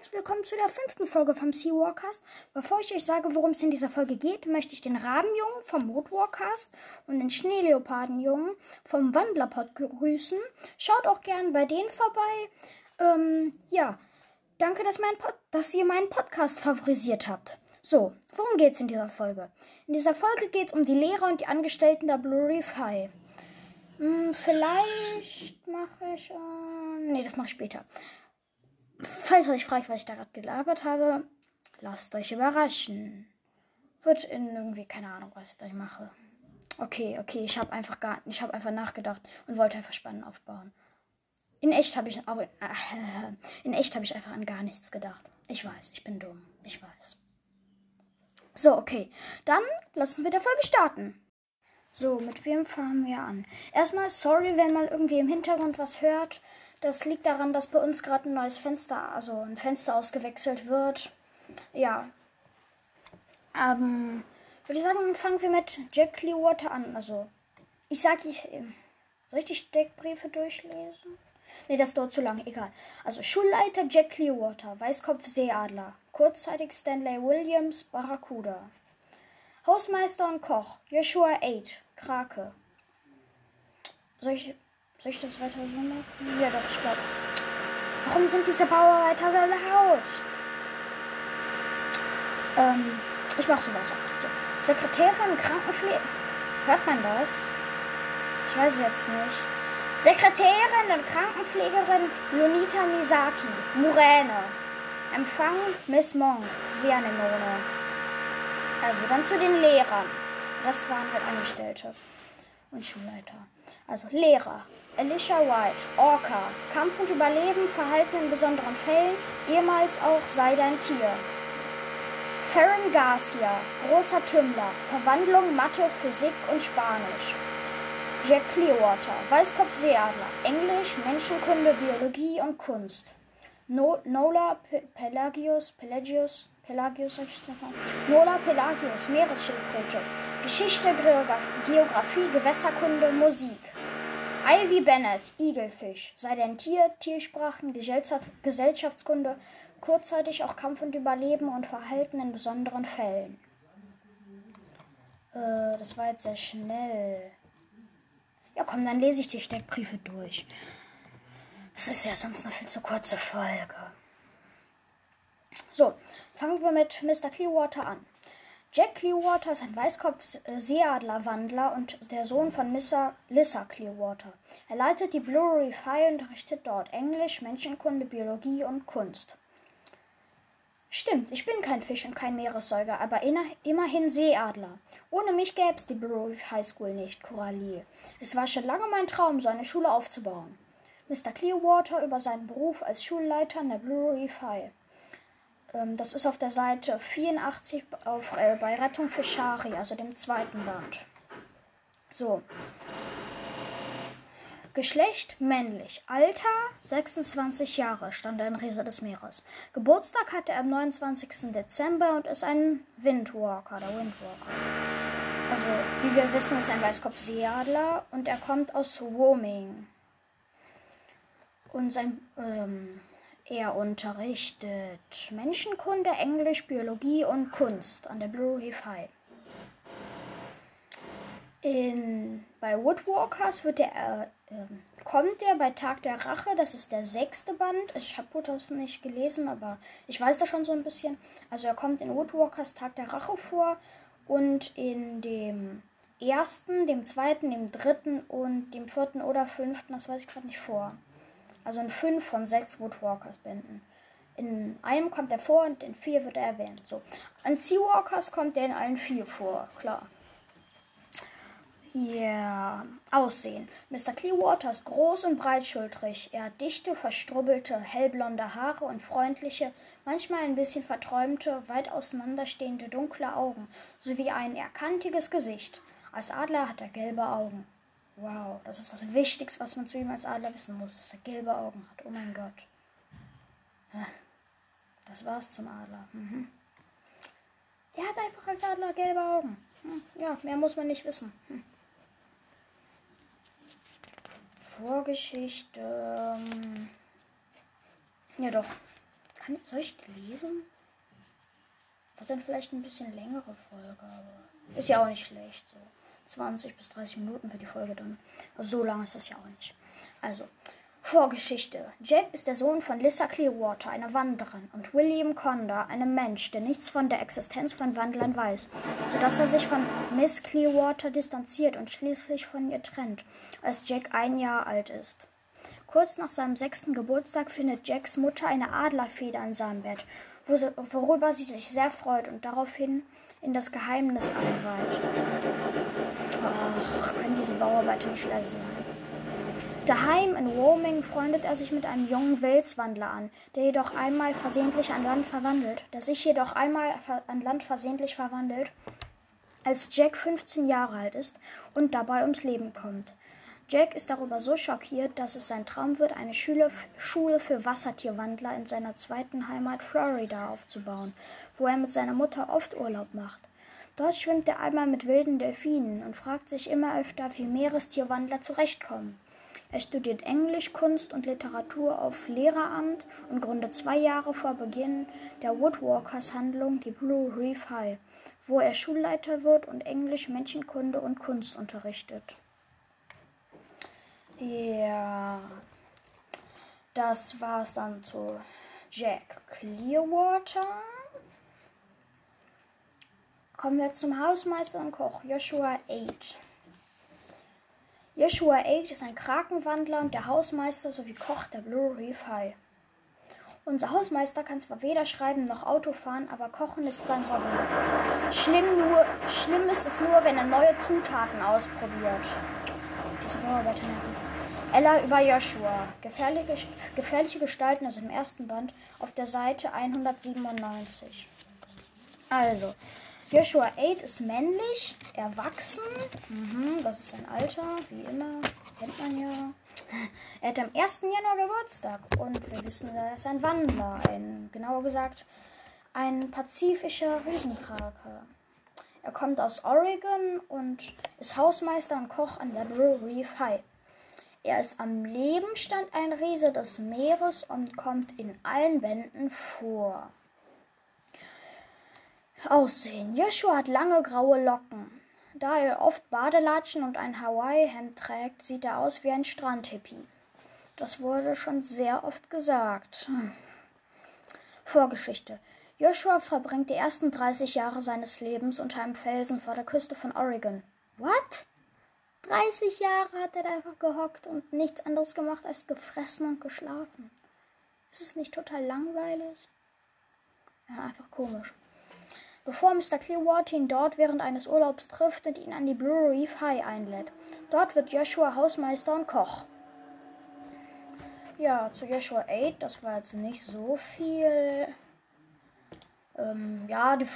herzlich willkommen zu der fünften Folge vom Sea Warcast. Bevor ich euch sage, worum es in dieser Folge geht, möchte ich den Rabenjungen vom Mood Warcast und den Schneeleopardenjungen vom Wandlerpod grüßen. Schaut auch gern bei denen vorbei. Ähm, ja, danke, dass, mein Pod dass ihr meinen Podcast favorisiert habt. So, worum geht's in dieser Folge? In dieser Folge geht es um die Lehrer und die Angestellten der Blue Reef High. Hm, vielleicht mache ich. Äh, nee, das mache ich später. Falls euch fragt, was ich da gerade gelabert habe, lasst euch überraschen. Wird in irgendwie, keine Ahnung, was ich da mache. Okay, okay, ich habe einfach gar, ich habe einfach nachgedacht und wollte einfach spannend aufbauen. In echt habe ich, auch, in echt habe ich einfach an gar nichts gedacht. Ich weiß, ich bin dumm. Ich weiß. So, okay. Dann lassen wir der Folge starten. So, mit wem fangen wir an? Erstmal, sorry, wenn mal irgendwie im Hintergrund was hört. Das liegt daran, dass bei uns gerade ein neues Fenster, also ein Fenster ausgewechselt wird. Ja. Ähm, würde ich sagen, fangen wir mit Jack Clearwater an. Also, ich sag, ich. Soll ich die Steckbriefe durchlesen? Ne, das dauert zu lange, egal. Also, Schulleiter Jack Clearwater, Weißkopf Seeadler, kurzzeitig Stanley Williams, Barracuda. Hausmeister und Koch, Joshua 8, Krake. Soll ich soll ich das weiter so machen? Ja, doch, ich glaube. Warum sind diese Bauarbeiter so laut? Ähm, ich mach so weiter. So. Sekretärin Krankenpflege. Hört man das? Ich weiß es jetzt nicht. Sekretärin und Krankenpflegerin Lunita Misaki, Muräne. Empfang Miss Monk, Sianemone. Also dann zu den Lehrern. Das waren halt Angestellte und Schulleiter. Also Lehrer. Alicia White, Orca, Kampf und Überleben, Verhalten in besonderen Fällen, ehemals auch Sei dein Tier. Farron Garcia, großer Tümmler, Verwandlung, Mathe, Physik und Spanisch. Jack Clearwater, Weißkopf Seeadler, Englisch, Menschenkunde, Biologie und Kunst. No Nola P Pelagius, Pelagius, Pelagius, ich. Nola Pelagius, Meeresschildkröte, Geschichte, Geografie, Gewässerkunde, Musik. Ivy Bennett, Igelfisch, sei denn Tier, Tiersprachen, Gesellschaftskunde, kurzzeitig auch Kampf und Überleben und Verhalten in besonderen Fällen. Äh, das war jetzt sehr schnell. Ja, komm, dann lese ich die Steckbriefe durch. Das ist ja sonst eine viel zu kurze Folge. So, fangen wir mit Mr. Clearwater an. Jack Clearwater ist ein Weißkopf-Seeadler-Wandler und der Sohn von Missa Lissa Clearwater. Er leitet die Blue Reef High und unterrichtet dort Englisch, Menschenkunde, Biologie und Kunst. Stimmt, ich bin kein Fisch und kein Meeressäuger, aber immerhin Seeadler. Ohne mich gäbe es die Blue Reef High School nicht, Coralie. Es war schon lange mein Traum, so eine Schule aufzubauen. Mr. Clearwater über seinen Beruf als Schulleiter an der Blue Reef High. Ähm, das ist auf der Seite 84 auf, äh, bei Rettung für Shari, also dem zweiten Band. So. Geschlecht männlich. Alter 26 Jahre, stand er in Rese des Meeres. Geburtstag hatte er am 29. Dezember und ist ein Windwalker, der Windwalker. Also, wie wir wissen, ist ein Weißkopf-Seeadler und er kommt aus Woming. Und sein ähm, er unterrichtet Menschenkunde, Englisch, Biologie und Kunst an der Blue Reef High. In, bei Woodwalkers wird der, äh, kommt er bei Tag der Rache, das ist der sechste Band. Ich habe Woodhouse nicht gelesen, aber ich weiß da schon so ein bisschen. Also er kommt in Woodwalkers Tag der Rache vor und in dem ersten, dem zweiten, dem dritten und dem vierten oder fünften, das weiß ich gerade nicht vor. Also in fünf von sechs Woodwalkers Bänden. In einem kommt er vor und in vier wird er erwähnt. So. An Seawalkers kommt er in allen vier vor, klar. Ja, yeah. Aussehen. Mr. Clearwater ist groß und breitschultrig. Er hat dichte, verstrubbelte, hellblonde Haare und freundliche, manchmal ein bisschen verträumte, weit auseinanderstehende dunkle Augen, sowie ein erkantiges Gesicht. Als Adler hat er gelbe Augen. Wow, das ist das Wichtigste, was man zu ihm als Adler wissen muss, dass er gelbe Augen hat. Oh mein Gott. Das war's zum Adler. Mhm. Er hat einfach als Adler gelbe Augen. Hm, ja, mehr muss man nicht wissen. Hm. Vorgeschichte. Ja doch. kann, soll ich die lesen? Wird dann vielleicht ein bisschen längere Folge, aber ist ja auch nicht schlecht. So 20 bis 30 Minuten für die Folge dann. So lang ist es ja auch nicht. Also, Vorgeschichte. Jack ist der Sohn von Lissa Clearwater, einer Wanderin, und William Conda, einem Mensch, der nichts von der Existenz von Wandlern weiß, sodass er sich von Miss Clearwater distanziert und schließlich von ihr trennt, als Jack ein Jahr alt ist. Kurz nach seinem sechsten Geburtstag findet Jacks Mutter eine Adlerfeder in seinem Bett, worüber sie sich sehr freut und daraufhin in das Geheimnis einweiht. Ach, können diese Bauarbeiter nicht leise sein. Daheim in Roaming freundet er sich mit einem jungen Welswandler an, der jedoch einmal versehentlich an Land verwandelt, der sich jedoch einmal an Land versehentlich verwandelt, als Jack 15 Jahre alt ist und dabei ums Leben kommt. Jack ist darüber so schockiert, dass es sein Traum wird, eine Schule, Schule für Wassertierwandler in seiner zweiten Heimat Florida aufzubauen, wo er mit seiner Mutter oft Urlaub macht. Dort schwimmt er einmal mit wilden Delfinen und fragt sich immer öfter, wie Meerestierwandler zurechtkommen. Er studiert Englisch, Kunst und Literatur auf Lehreramt und gründet zwei Jahre vor Beginn der Woodwalkers-Handlung die Blue Reef High, wo er Schulleiter wird und Englisch, Menschenkunde und Kunst unterrichtet. Ja, das war's dann zu Jack Clearwater. Kommen wir zum Hausmeister und Koch Joshua 8. Joshua 8 ist ein Krakenwandler und der Hausmeister sowie Koch der Blue Reef High. Unser Hausmeister kann zwar weder schreiben noch Auto fahren, aber Kochen ist sein Hobby. Schlimm, nur, schlimm ist es nur, wenn er neue Zutaten ausprobiert. Diese Bauarbeiter Ella über Joshua. Gefährliche, gefährliche Gestalten aus dem ersten Band auf der Seite 197. Also, Joshua 8 ist männlich, erwachsen. Mhm, das ist sein Alter, wie immer. Kennt man ja. Er hat am 1. Januar Geburtstag und wir wissen, er ist ein Wandler. Ein, genauer gesagt, ein pazifischer Riesenkrake. Er kommt aus Oregon und ist Hausmeister und Koch an der Blue Reef High. Er ist am Lebenstand ein Riese des Meeres und kommt in allen Wänden vor. Aussehen. Joshua hat lange graue Locken. Da er oft Badelatschen und ein Hawaii-Hemd trägt, sieht er aus wie ein Strandhippie. Das wurde schon sehr oft gesagt. Hm. Vorgeschichte. Joshua verbringt die ersten 30 Jahre seines Lebens unter einem Felsen vor der Küste von Oregon. What? 30 Jahre hat er da einfach gehockt und nichts anderes gemacht als gefressen und geschlafen. Ist es nicht total langweilig? Ja, einfach komisch bevor Mr. Clearwater ihn dort während eines Urlaubs trifft und ihn an die Blue Reef High einlädt. Dort wird Joshua Hausmeister und Koch. Ja, zu Joshua 8, das war jetzt nicht so viel. Ähm, ja, die,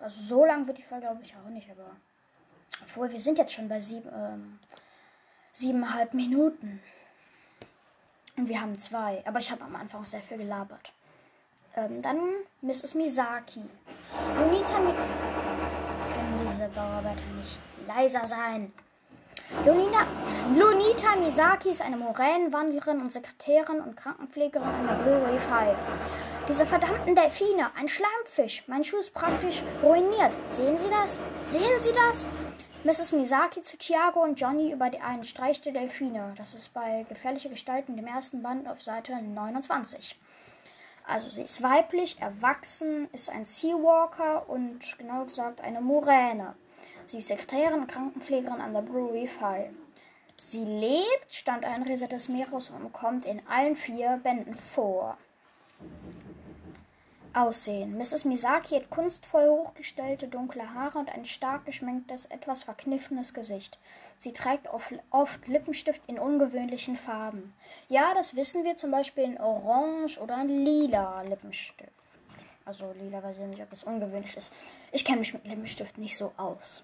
also so lang wird die Folge, glaube ich, auch nicht, aber. Obwohl, wir sind jetzt schon bei sieben, ähm, siebeneinhalb Minuten. Und wir haben zwei. Aber ich habe am Anfang sehr viel gelabert. Ähm, dann Mrs. Misaki. Lunita Mi Können diese Bauarbeiter nicht leiser sein? Lunita, Lunita Misaki ist eine Moränenwandlerin und Sekretärin und Krankenpflegerin an der Blue Reef High. Diese verdammten Delfine, ein Schleimfisch. Mein Schuh ist praktisch ruiniert. Sehen Sie das? Sehen Sie das? Mrs. Misaki zu Thiago und Johnny über die einen Streich der Delfine. Das ist bei Gefährliche Gestalten dem ersten Band auf Seite 29. Also sie ist weiblich, erwachsen, ist ein Seawalker und genau gesagt eine Muräne. Sie ist Sekretärin und Krankenpflegerin an der Brewery High. Sie lebt, stand ein Riese des Meeres und kommt in allen vier Bänden vor. Aussehen. Mrs. Misaki hat kunstvoll hochgestellte dunkle Haare und ein stark geschminktes, etwas verkniffenes Gesicht. Sie trägt oft Lippenstift in ungewöhnlichen Farben. Ja, das wissen wir zum Beispiel in Orange oder in lila Lippenstift. Also lila weiß ich nicht, ob das ungewöhnlich ist. Ich kenne mich mit Lippenstift nicht so aus.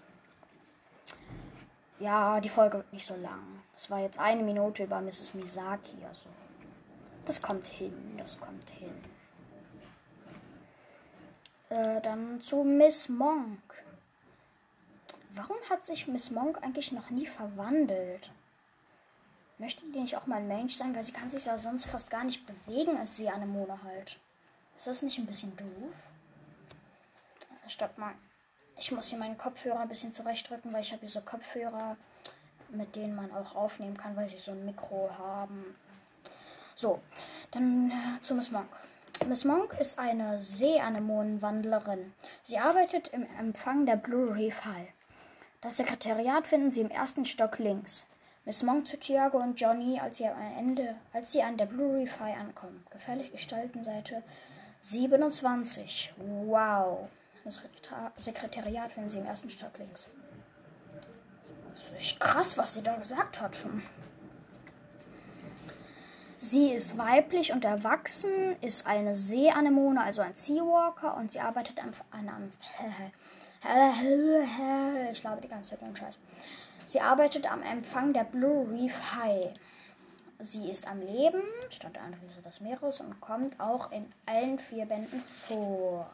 Ja, die Folge wird nicht so lang. Es war jetzt eine Minute über Mrs. Misaki, also das kommt hin, das kommt hin. Äh, dann zu Miss Monk. Warum hat sich Miss Monk eigentlich noch nie verwandelt? Möchte die nicht auch mal ein Mensch sein, weil sie kann sich ja sonst fast gar nicht bewegen als sie Anemone halt. Ist das nicht ein bisschen doof? Stopp mal. Ich muss hier meinen Kopfhörer ein bisschen zurechtrücken, weil ich habe hier so Kopfhörer, mit denen man auch aufnehmen kann, weil sie so ein Mikro haben. So, dann äh, zu Miss Monk. Miss Monk ist eine Seeanemonenwandlerin. Sie arbeitet im Empfang der Blue Reef High. Das Sekretariat finden Sie im ersten Stock links. Miss Monk zu Tiago und Johnny, als sie, am Ende, als sie an der Blue Reef High ankommen. Gefährlich gestalten Seite 27. Wow. Das Sekretariat finden Sie im ersten Stock links. Das ist echt krass, was sie da gesagt hat schon. Sie ist weiblich und erwachsen, ist eine Seeanemone, also ein Seawalker, und sie arbeitet an einem. Ich glaube die ganze Zeit nur Scheiß. Sie arbeitet am Empfang der Blue Reef High. Sie ist am Leben, stand an Riese des Meeres und kommt auch in allen vier Bänden vor.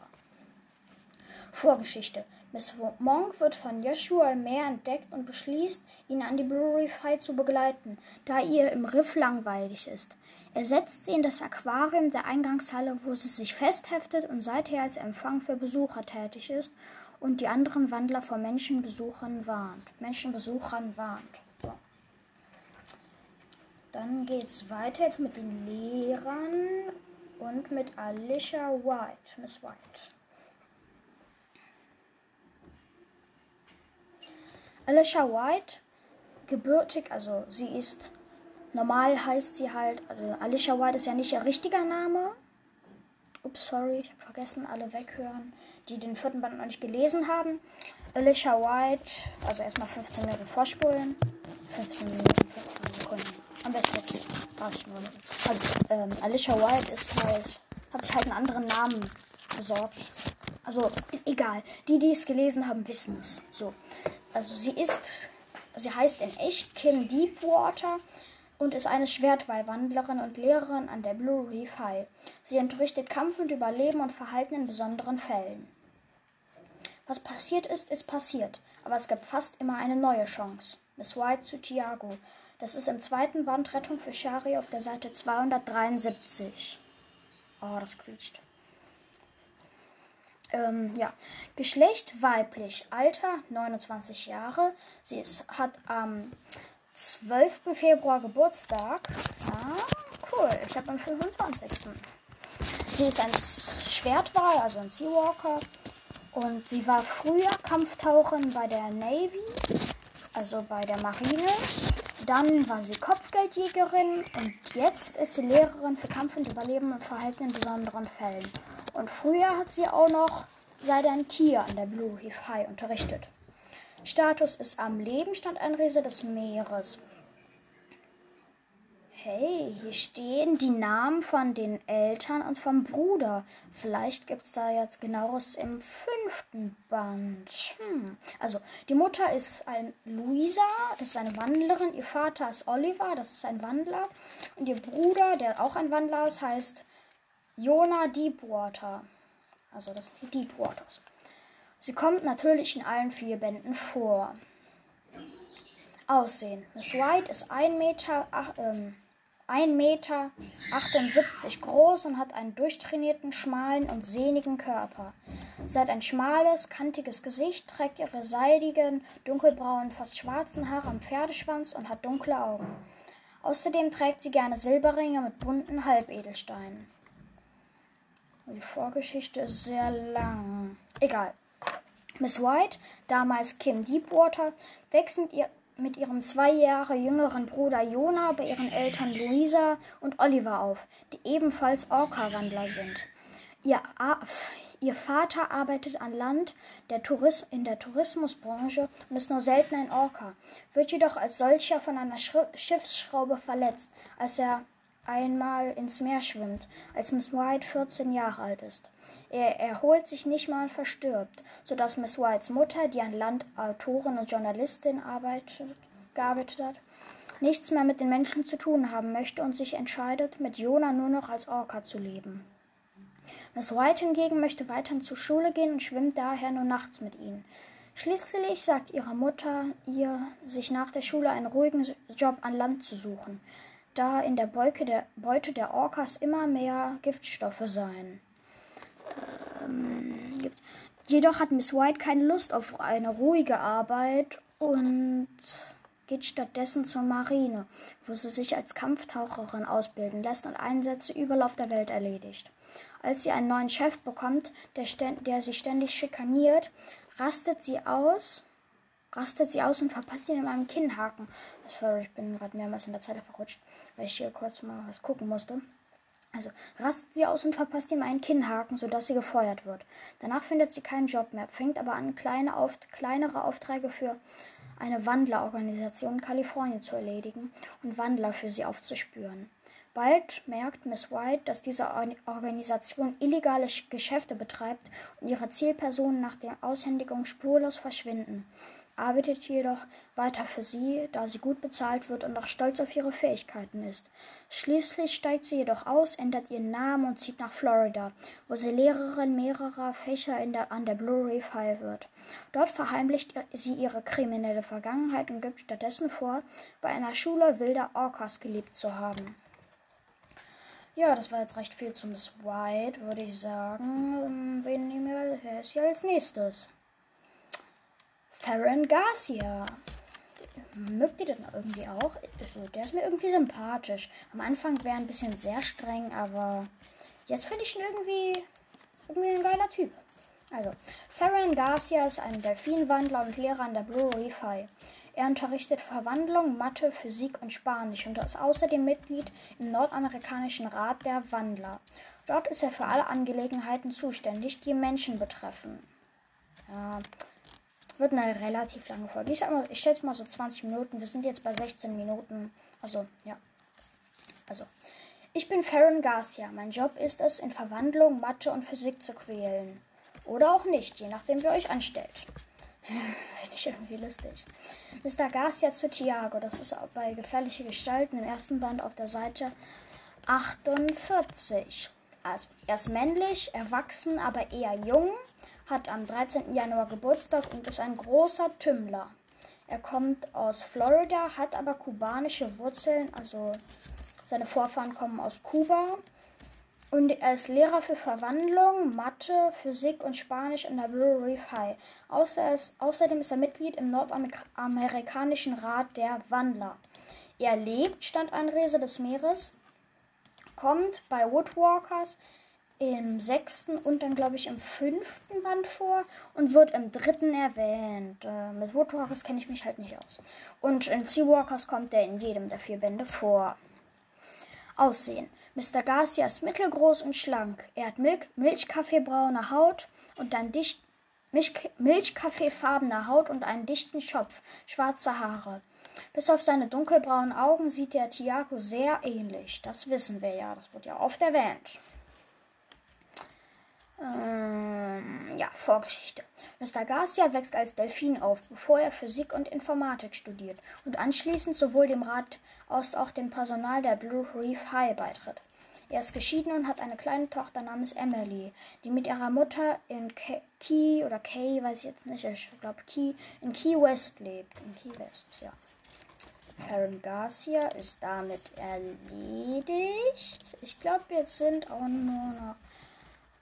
Vorgeschichte. Miss Monk wird von Joshua im Meer entdeckt und beschließt, ihn an die Blue Reef zu begleiten, da ihr im Riff langweilig ist. Er setzt sie in das Aquarium der Eingangshalle, wo sie sich festheftet und seither als Empfang für Besucher tätig ist und die anderen Wandler vor Menschenbesuchern warnt. Menschenbesuchern warnt. So. Dann geht's weiter jetzt mit den Lehrern und mit Alicia White, Miss White. Alicia White, gebürtig, also sie ist, normal heißt sie halt, also Alicia White ist ja nicht ihr richtiger Name. Ups, sorry, ich habe vergessen, alle weghören, die den vierten Band noch nicht gelesen haben. Alicia White, also erstmal 15 Minuten vorspulen. 15 Minuten, 15 Sekunden. Am besten jetzt 30 Minuten. Also, ähm, Alicia White ist halt, hat sich halt einen anderen Namen besorgt. Also, egal. Die, die es gelesen haben, wissen es. So. Also sie ist, sie heißt in echt Kim Deepwater und ist eine Schwertwallwandlerin und Lehrerin an der Blue Reef High. Sie unterrichtet Kampf und Überleben und Verhalten in besonderen Fällen. Was passiert ist, ist passiert, aber es gibt fast immer eine neue Chance. Miss White zu Tiago. Das ist im zweiten Band Rettung für Shari auf der Seite 273. Oh, das quietscht. Ähm, ja. Geschlecht weiblich, Alter 29 Jahre. Sie ist, hat am 12. Februar Geburtstag. Ah, cool. Ich habe am 25. Sie ist ein Schwertwal, also ein Seawalker. Und sie war früher Kampftaucherin bei der Navy, also bei der Marine. Dann war sie Kopfgeldjägerin und jetzt ist sie Lehrerin für Kampf und Überleben und Verhalten in besonderen Fällen. Und früher hat sie auch noch sei ein Tier an der Blue Reef High unterrichtet. Status ist am Leben stand ein Riese des Meeres. Hey, hier stehen die Namen von den Eltern und vom Bruder. Vielleicht gibt es da jetzt genaueres im fünften Band. Hm. Also, die Mutter ist ein Luisa, das ist eine Wandlerin. Ihr Vater ist Oliver, das ist ein Wandler. Und ihr Bruder, der auch ein Wandler ist, heißt Jonah Deepwater. Also, das sind die Deepwaters. Sie kommt natürlich in allen vier Bänden vor. Aussehen. Miss White ist 1 Meter, ach, ähm, 1 Meter 78 groß und hat einen durchtrainierten, schmalen und sehnigen Körper. Sie hat ein schmales, kantiges Gesicht, trägt ihre seidigen, dunkelbraunen, fast schwarzen Haare am Pferdeschwanz und hat dunkle Augen. Außerdem trägt sie gerne Silberringe mit bunten Halbedelsteinen. Die Vorgeschichte ist sehr lang. Egal. Miss White, damals Kim Deepwater, wechselt ihr mit ihrem zwei Jahre jüngeren Bruder Jonah bei ihren Eltern Louisa und Oliver auf, die ebenfalls Orca-Wandler sind. Ihr, ihr, Vater arbeitet an Land der in der Tourismusbranche und ist nur selten ein Orca, wird jedoch als solcher von einer Schri Schiffsschraube verletzt, als er einmal ins Meer schwimmt, als Miss White 14 Jahre alt ist. Er erholt sich nicht mal und verstirbt, sodass Miss Whites Mutter, die an Land Autorin und Journalistin arbeitet, gearbeitet hat, nichts mehr mit den Menschen zu tun haben möchte und sich entscheidet, mit Jonah nur noch als Orca zu leben. Miss White hingegen möchte weiterhin zur Schule gehen und schwimmt daher nur nachts mit ihnen. Schließlich sagt ihre Mutter ihr, sich nach der Schule einen ruhigen Job an Land zu suchen da in der Beute der, Beute der Orcas immer mehr Giftstoffe seien. ähm, gibt. Jedoch hat Miss White keine Lust auf eine ruhige Arbeit und geht stattdessen zur Marine, wo sie sich als Kampftaucherin ausbilden lässt und Einsätze überall auf der Welt erledigt. Als sie einen neuen Chef bekommt, der, der sie ständig schikaniert, rastet sie aus, rastet sie aus und verpasst ihn in einem Kinnhaken. Sorry, ich bin gerade mehrmals in der Zeit verrutscht, weil ich hier kurz mal was gucken musste. Also rastet sie aus und verpasst ihm einen Kinnhaken, sodass sie gefeuert wird. Danach findet sie keinen Job mehr, fängt aber an, kleine Auft kleinere Aufträge für eine Wandlerorganisation in Kalifornien zu erledigen und Wandler für sie aufzuspüren. Bald merkt Miss White, dass diese Organisation illegale Geschäfte betreibt und ihre Zielpersonen nach der Aushändigung spurlos verschwinden arbeitet jedoch weiter für sie, da sie gut bezahlt wird und auch stolz auf ihre Fähigkeiten ist. Schließlich steigt sie jedoch aus, ändert ihren Namen und zieht nach Florida, wo sie Lehrerin mehrerer Fächer der, an der Blue Reef High wird. Dort verheimlicht sie ihre kriminelle Vergangenheit und gibt stattdessen vor, bei einer Schule wilder Orcas gelebt zu haben. Ja, das war jetzt recht viel zu Miss White, würde ich sagen. Wen nehmen wir hier als nächstes? Farron Garcia. Mögt ihr den irgendwie auch? Also, der ist mir irgendwie sympathisch. Am Anfang wäre er ein bisschen sehr streng, aber jetzt finde ich ihn irgendwie, irgendwie ein geiler Typ. Also, Farron Garcia ist ein Delfinwandler und Lehrer an der Blue Reef High. Er unterrichtet Verwandlung, Mathe, Physik und Spanisch und ist außerdem Mitglied im nordamerikanischen Rat der Wandler. Dort ist er für alle Angelegenheiten zuständig, die Menschen betreffen. Ja, wird eine relativ lange Folge. Ich, ich schätze mal so 20 Minuten. Wir sind jetzt bei 16 Minuten. Also, ja. Also, ich bin Farron Garcia. Mein Job ist es, in Verwandlung, Mathe und Physik zu quälen. Oder auch nicht, je nachdem, wer euch anstellt. Finde ich irgendwie lustig. Mr. Garcia zu Tiago. Das ist bei Gefährliche Gestalten im ersten Band auf der Seite 48. Also, er ist männlich, erwachsen, aber eher jung hat am 13. Januar Geburtstag und ist ein großer Tümmler. Er kommt aus Florida, hat aber kubanische Wurzeln, also seine Vorfahren kommen aus Kuba. Und er ist Lehrer für Verwandlung, Mathe, Physik und Spanisch an der Blue Reef High. außerdem ist er Mitglied im nordamerikanischen Rat der Wandler. Er lebt, Standeinrese des Meeres, kommt bei Woodwalkers im sechsten und dann, glaube ich, im fünften Band vor und wird im dritten erwähnt. Äh, mit Woodwalkers kenne ich mich halt nicht aus. Und in Seawalkers kommt er in jedem der vier Bände vor. Aussehen. Mr. Garcia ist mittelgroß und schlank. Er hat Milch Milchkaffeebraune Haut und ein dicht Milch Milchkaffeefarbene Haut und einen dichten Schopf, schwarze Haare. Bis auf seine dunkelbraunen Augen sieht der Tiago sehr ähnlich. Das wissen wir ja, das wird ja oft erwähnt. Ähm, ja, Vorgeschichte. Mr. Garcia wächst als Delfin auf, bevor er Physik und Informatik studiert und anschließend sowohl dem Rat als auch dem Personal der Blue Reef High beitritt. Er ist geschieden und hat eine kleine Tochter namens Emily, die mit ihrer Mutter in Key oder Key, weiß ich jetzt nicht, ich glaube Key, in Key West lebt. In Key West, ja. Farron Garcia ist damit erledigt. Ich glaube, jetzt sind auch nur noch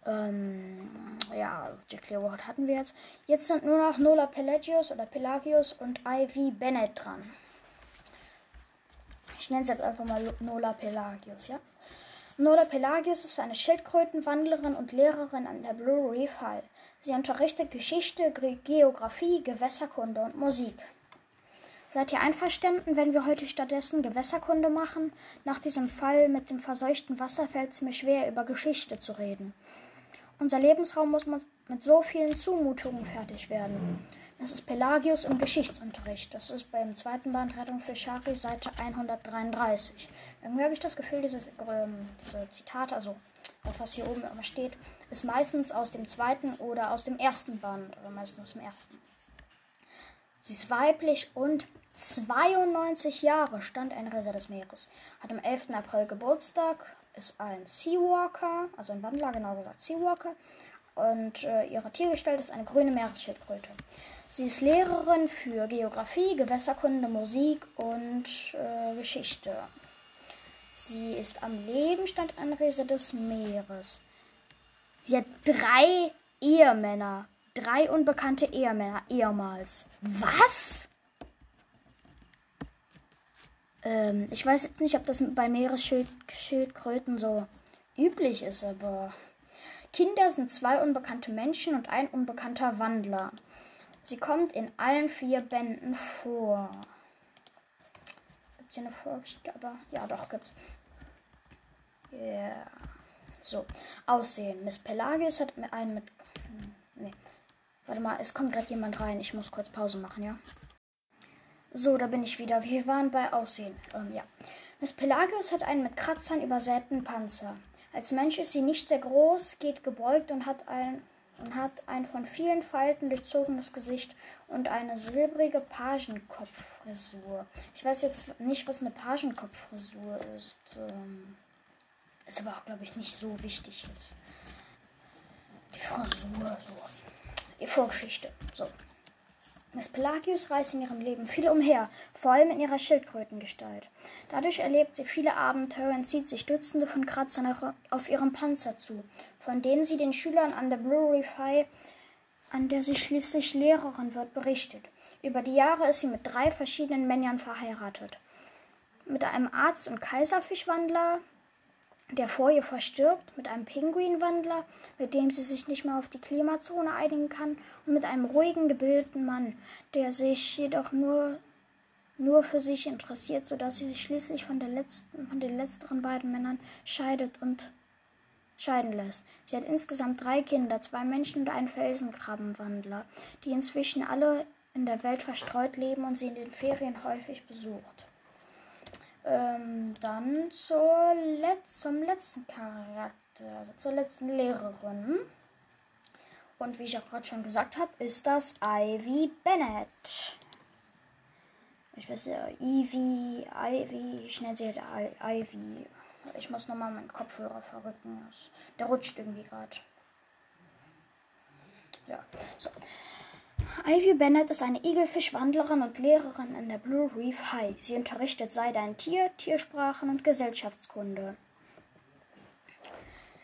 ähm, ja, Jack Clearwater hatten wir jetzt. Jetzt sind nur noch Nola Pelagius oder Pelagius und Ivy Bennett dran. Ich nenne es jetzt einfach mal Nola Pelagius, ja? Nola Pelagius ist eine Schildkrötenwandlerin und Lehrerin an der Blue Reef High. Sie unterrichtet Geschichte, Geografie, Gewässerkunde und Musik. Seid ihr einverstanden, wenn wir heute stattdessen Gewässerkunde machen? Nach diesem Fall mit dem verseuchten Wasser fällt es mir schwer, über Geschichte zu reden. Unser Lebensraum muss mit so vielen Zumutungen fertig werden. Das ist Pelagius im Geschichtsunterricht. Das ist beim zweiten Band Rettung für Shari, Seite 133. Irgendwie habe ich das Gefühl, dieses, ähm, diese Zitate, also das, was hier oben immer steht, ist meistens aus dem zweiten oder aus dem ersten Band, oder meistens aus dem ersten. Sie ist weiblich und 92 Jahre stand ein Reser des Meeres. Hat am 11. April Geburtstag, ist ein Seawalker, also ein Wandler, genau gesagt Seawalker. Und äh, ihre Tiergestalt ist eine grüne Meeresschildkröte. Sie ist Lehrerin für Geografie, Gewässerkunde, Musik und äh, Geschichte. Sie ist am Leben Standanreise des Meeres. Sie hat drei Ehemänner. Drei unbekannte Ehemänner ehemals. Was? Ähm, ich weiß jetzt nicht, ob das bei Meeresschildkröten so üblich ist, aber Kinder sind zwei unbekannte Menschen und ein unbekannter Wandler. Sie kommt in allen vier Bänden vor. Gibt es hier eine Vorgeschichte? Aber ja, doch, gibt's. Ja. Yeah. So, Aussehen. Miss Pelagius hat einen mit. Hm, nee. Warte mal, es kommt gerade jemand rein. Ich muss kurz Pause machen, ja? So, da bin ich wieder. Wir waren bei Aussehen. Ähm, ja. Miss Pelagius hat einen mit Kratzern übersäten Panzer. Als Mensch ist sie nicht sehr groß, geht gebeugt und hat ein, und hat ein von vielen Falten durchzogenes Gesicht und eine silbrige Pagenkopffrisur. Ich weiß jetzt nicht, was eine Pagenkopffrisur ist. Ähm, ist aber auch, glaube ich, nicht so wichtig jetzt. Die Frisur, so. Die Vorgeschichte. So. Miss Pelagius reist in ihrem Leben viel umher, vor allem in ihrer Schildkrötengestalt. Dadurch erlebt sie viele Abenteuer und zieht sich Dutzende von Kratzern auf ihrem Panzer zu, von denen sie den Schülern an der Reef High, an der sie schließlich Lehrerin wird, berichtet. Über die Jahre ist sie mit drei verschiedenen Männern verheiratet. Mit einem Arzt und Kaiserfischwandler, der vor ihr verstirbt, mit einem Pinguinwandler, mit dem sie sich nicht mehr auf die Klimazone einigen kann, und mit einem ruhigen, gebildeten Mann, der sich jedoch nur, nur für sich interessiert, sodass sie sich schließlich von, der letzten, von den letzteren beiden Männern scheidet und scheiden lässt. Sie hat insgesamt drei Kinder, zwei Menschen und einen Felsenkrabbenwandler, die inzwischen alle in der Welt verstreut leben und sie in den Ferien häufig besucht. Ähm, dann zur Letz zum letzten Charakter, also zur letzten Lehrerin. Und wie ich auch gerade schon gesagt habe, ist das Ivy Bennett. Ich weiß ja, Ivy, Ivy, ich nenne sie halt Ivy. Ich muss nochmal meinen Kopfhörer verrücken. Der rutscht irgendwie gerade. Ja, so. Ivy Bennett ist eine Igelfischwandlerin und Lehrerin in der Blue Reef High. Sie unterrichtet Sei dein Tier, Tiersprachen und Gesellschaftskunde.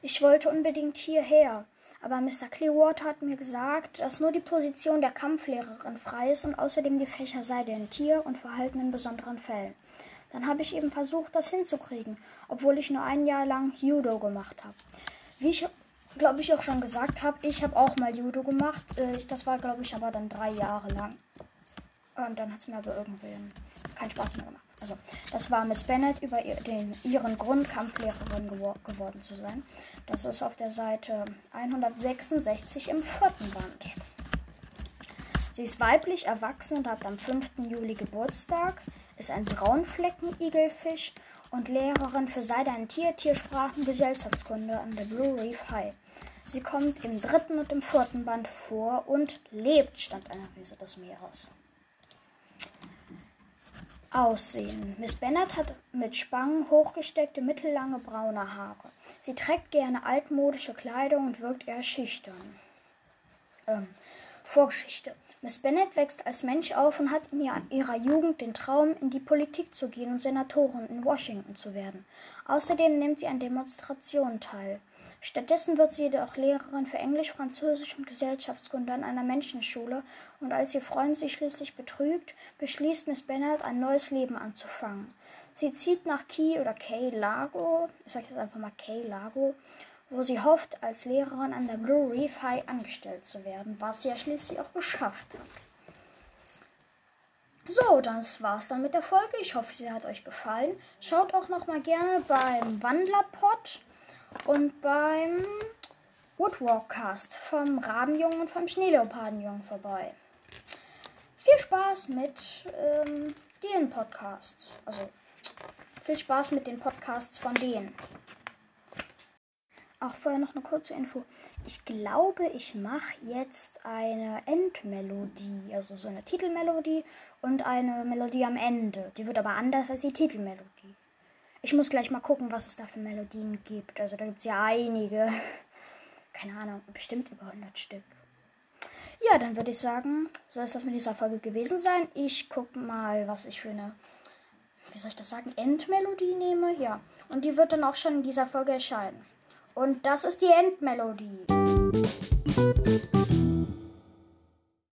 Ich wollte unbedingt hierher, aber Mr. Clearwater hat mir gesagt, dass nur die Position der Kampflehrerin frei ist und außerdem die Fächer Sei dein Tier und Verhalten in besonderen Fällen. Dann habe ich eben versucht, das hinzukriegen, obwohl ich nur ein Jahr lang Judo gemacht habe. Wie ich glaube ich, auch schon gesagt habe, ich habe auch mal Judo gemacht. Äh, das war, glaube ich, aber dann drei Jahre lang. Und dann hat es mir aber irgendwie keinen Spaß mehr gemacht. Also, das war Miss Bennett über den, ihren Grund, Kampflehrerin gewor geworden zu sein. Das ist auf der Seite 166 im vierten Band. Sie ist weiblich erwachsen und hat am 5. Juli Geburtstag, ist ein Braunflecken-Igelfisch und Lehrerin für Sei dein Tier, Tiersprachen, Gesellschaftskunde an der Blue Reef High. Sie kommt im dritten und im vierten Band vor und lebt statt einer Riese des Meeres. Aussehen. Miss Bennett hat mit Spangen hochgesteckte, mittellange braune Haare. Sie trägt gerne altmodische Kleidung und wirkt eher schüchtern. Ähm, Vorgeschichte. Miss Bennett wächst als Mensch auf und hat in ihrer Jugend den Traum, in die Politik zu gehen und Senatorin in Washington zu werden. Außerdem nimmt sie an Demonstrationen teil. Stattdessen wird sie jedoch Lehrerin für Englisch, Französisch und Gesellschaftskunde an einer Menschenschule und als ihr Freund sie schließlich betrügt, beschließt Miss Bennett ein neues Leben anzufangen. Sie zieht nach Key oder Key Lago, ich sage jetzt einfach mal Key Lago, wo sie hofft, als Lehrerin an der Blue Reef High angestellt zu werden, was sie ja schließlich auch geschafft hat. So, das war's dann mit der Folge. Ich hoffe, sie hat euch gefallen. Schaut auch noch mal gerne beim Wandlerpot und beim Woodwalkcast vom Rabenjungen und vom Schneeleopardenjungen vorbei. Viel Spaß mit ähm, den Podcasts. Also viel Spaß mit den Podcasts von denen. Auch vorher noch eine kurze Info. Ich glaube, ich mache jetzt eine Endmelodie, also so eine Titelmelodie und eine Melodie am Ende. Die wird aber anders als die Titelmelodie. Ich muss gleich mal gucken, was es da für Melodien gibt. Also da gibt es ja einige. Keine Ahnung, bestimmt über 100 Stück. Ja, dann würde ich sagen, soll es das mit dieser Folge gewesen sein. Ich gucke mal, was ich für eine, wie soll ich das sagen, Endmelodie nehme. Ja, und die wird dann auch schon in dieser Folge erscheinen. Und das ist die Endmelodie.